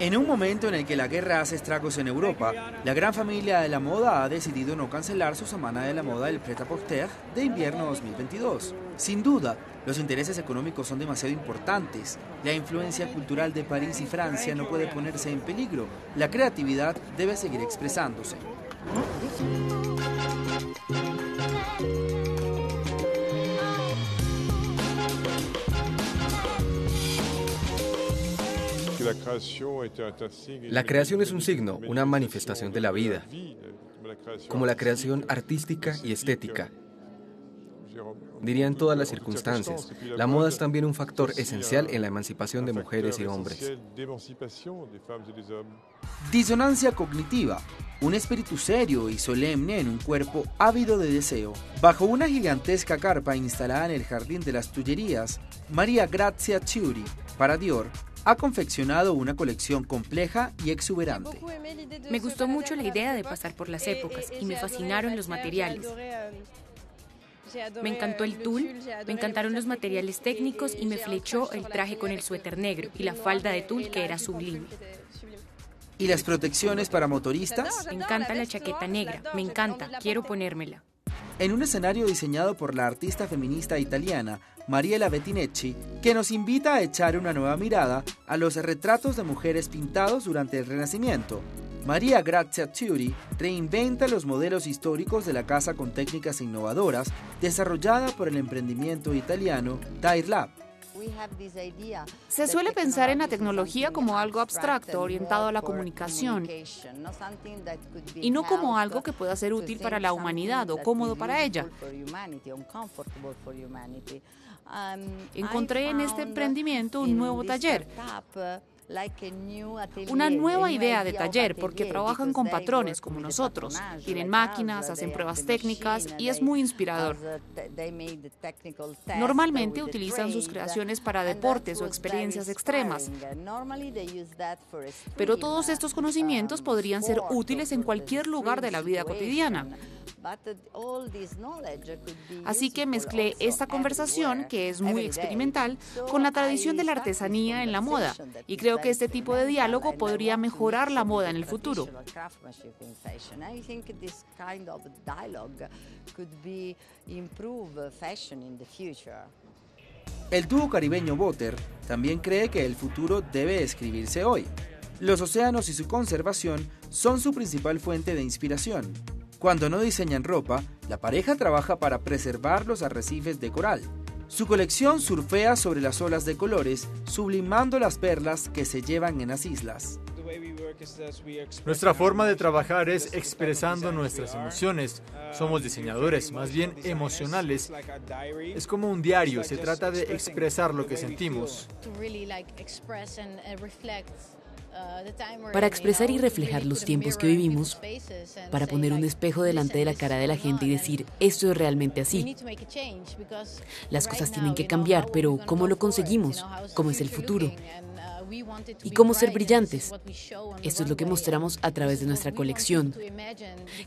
En un momento en el que la guerra hace estragos en Europa, la gran familia de la moda ha decidido no cancelar su semana de la moda del Pret-à-Porter de invierno 2022. Sin duda, los intereses económicos son demasiado importantes. La influencia cultural de París y Francia no puede ponerse en peligro. La creatividad debe seguir expresándose. La creación es un signo, una manifestación de la vida, como la creación artística y estética. Diría en todas las circunstancias, la moda es también un factor esencial en la emancipación de mujeres y hombres. Disonancia cognitiva, un espíritu serio y solemne en un cuerpo ávido de deseo. Bajo una gigantesca carpa instalada en el Jardín de las Tullerías, María Grazia Ciuri, para Dior, ha confeccionado una colección compleja y exuberante. Me gustó mucho la idea de pasar por las épocas y me fascinaron los materiales. Me encantó el tul, me encantaron los materiales técnicos y me flechó el traje con el suéter negro y la falda de tul que era sublime. ¿Y las protecciones para motoristas? Me encanta la chaqueta negra, me encanta, quiero ponérmela. En un escenario diseñado por la artista feminista italiana Mariela Bettinecci, que nos invita a echar una nueva mirada a los retratos de mujeres pintados durante el Renacimiento. María Grazia Ciuri reinventa los modelos históricos de la casa con técnicas innovadoras desarrollada por el emprendimiento italiano Tire Lab. Se suele pensar en la tecnología como algo abstracto, orientado a la comunicación, y no como algo que pueda ser útil para la humanidad o cómodo para ella. Encontré en este emprendimiento un nuevo taller, una nueva idea de taller porque trabajan con patrones como nosotros. Tienen máquinas, hacen pruebas técnicas y es muy inspirador. Normalmente utilizan sus creaciones para deportes o experiencias extremas. Pero todos estos conocimientos podrían ser útiles en cualquier lugar de la vida cotidiana. Así que mezclé esta conversación, que es muy experimental, con la tradición de la artesanía en la moda y creo que este tipo de diálogo podría mejorar la moda en el futuro. El dúo caribeño Boter también cree que el futuro debe escribirse hoy. Los océanos y su conservación son su principal fuente de inspiración. Cuando no diseñan ropa, la pareja trabaja para preservar los arrecifes de coral. Su colección surfea sobre las olas de colores, sublimando las perlas que se llevan en las islas. Nuestra forma de trabajar es expresando nuestras emociones. Somos diseñadores, más bien emocionales. Es como un diario, se trata de expresar lo que sentimos. Para expresar y reflejar los tiempos que vivimos, para poner un espejo delante de la cara de la gente y decir, esto es realmente así. Las cosas tienen que cambiar, pero ¿cómo lo conseguimos? ¿Cómo es el futuro? ¿Y cómo ser brillantes? Esto es lo que mostramos a través de nuestra colección.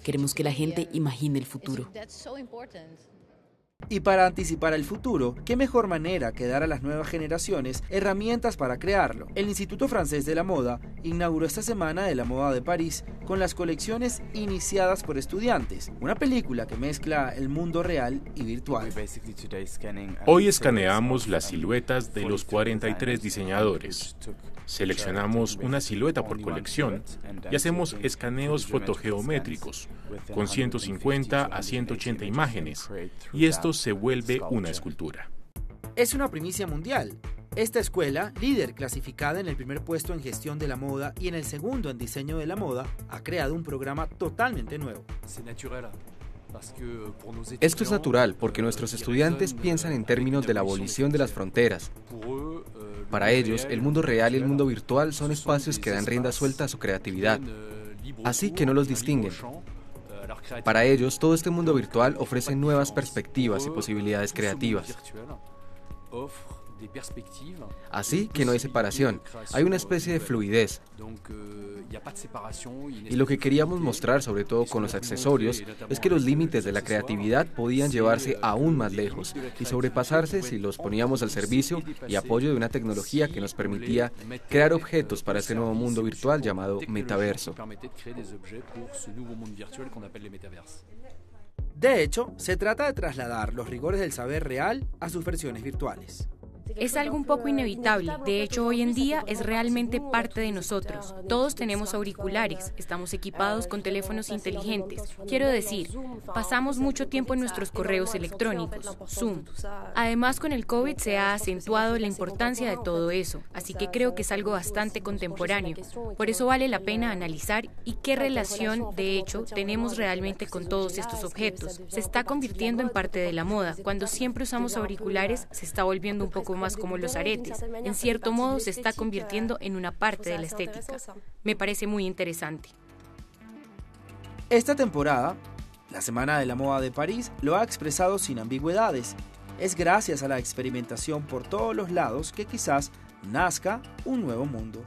Queremos que la gente imagine el futuro. Y para anticipar el futuro, ¿qué mejor manera que dar a las nuevas generaciones herramientas para crearlo? El Instituto Francés de la Moda inauguró esta semana de la moda de París con las colecciones iniciadas por estudiantes, una película que mezcla el mundo real y virtual. Hoy escaneamos las siluetas de los 43 diseñadores. Seleccionamos una silueta por colección y hacemos escaneos fotogeométricos con 150 a 180 imágenes y esto se vuelve una escultura. Es una primicia mundial. Esta escuela, líder clasificada en el primer puesto en gestión de la moda y en el segundo en diseño de la moda, ha creado un programa totalmente nuevo. Esto es natural porque nuestros estudiantes piensan en términos de la abolición de las fronteras. Para ellos, el mundo real y el mundo virtual son espacios que dan rienda suelta a su creatividad, así que no los distinguen. Para ellos, todo este mundo virtual ofrece nuevas perspectivas y posibilidades creativas. Así que no hay separación, hay una especie de fluidez. Y lo que queríamos mostrar, sobre todo con los accesorios, es que los límites de la creatividad podían llevarse aún más lejos y sobrepasarse si los poníamos al servicio y apoyo de una tecnología que nos permitía crear objetos para este nuevo mundo virtual llamado metaverso. De hecho, se trata de trasladar los rigores del saber real a sus versiones virtuales. Es algo un poco inevitable. De hecho, hoy en día es realmente parte de nosotros. Todos tenemos auriculares, estamos equipados con teléfonos inteligentes. Quiero decir, pasamos mucho tiempo en nuestros correos electrónicos, Zoom. Además, con el COVID se ha acentuado la importancia de todo eso, así que creo que es algo bastante contemporáneo. Por eso vale la pena analizar y qué relación, de hecho, tenemos realmente con todos estos objetos. Se está convirtiendo en parte de la moda. Cuando siempre usamos auriculares, se está volviendo un poco más como los aretes. En cierto modo se está convirtiendo en una parte de la estética. Me parece muy interesante. Esta temporada, la Semana de la Moda de París lo ha expresado sin ambigüedades. Es gracias a la experimentación por todos los lados que quizás nazca un nuevo mundo.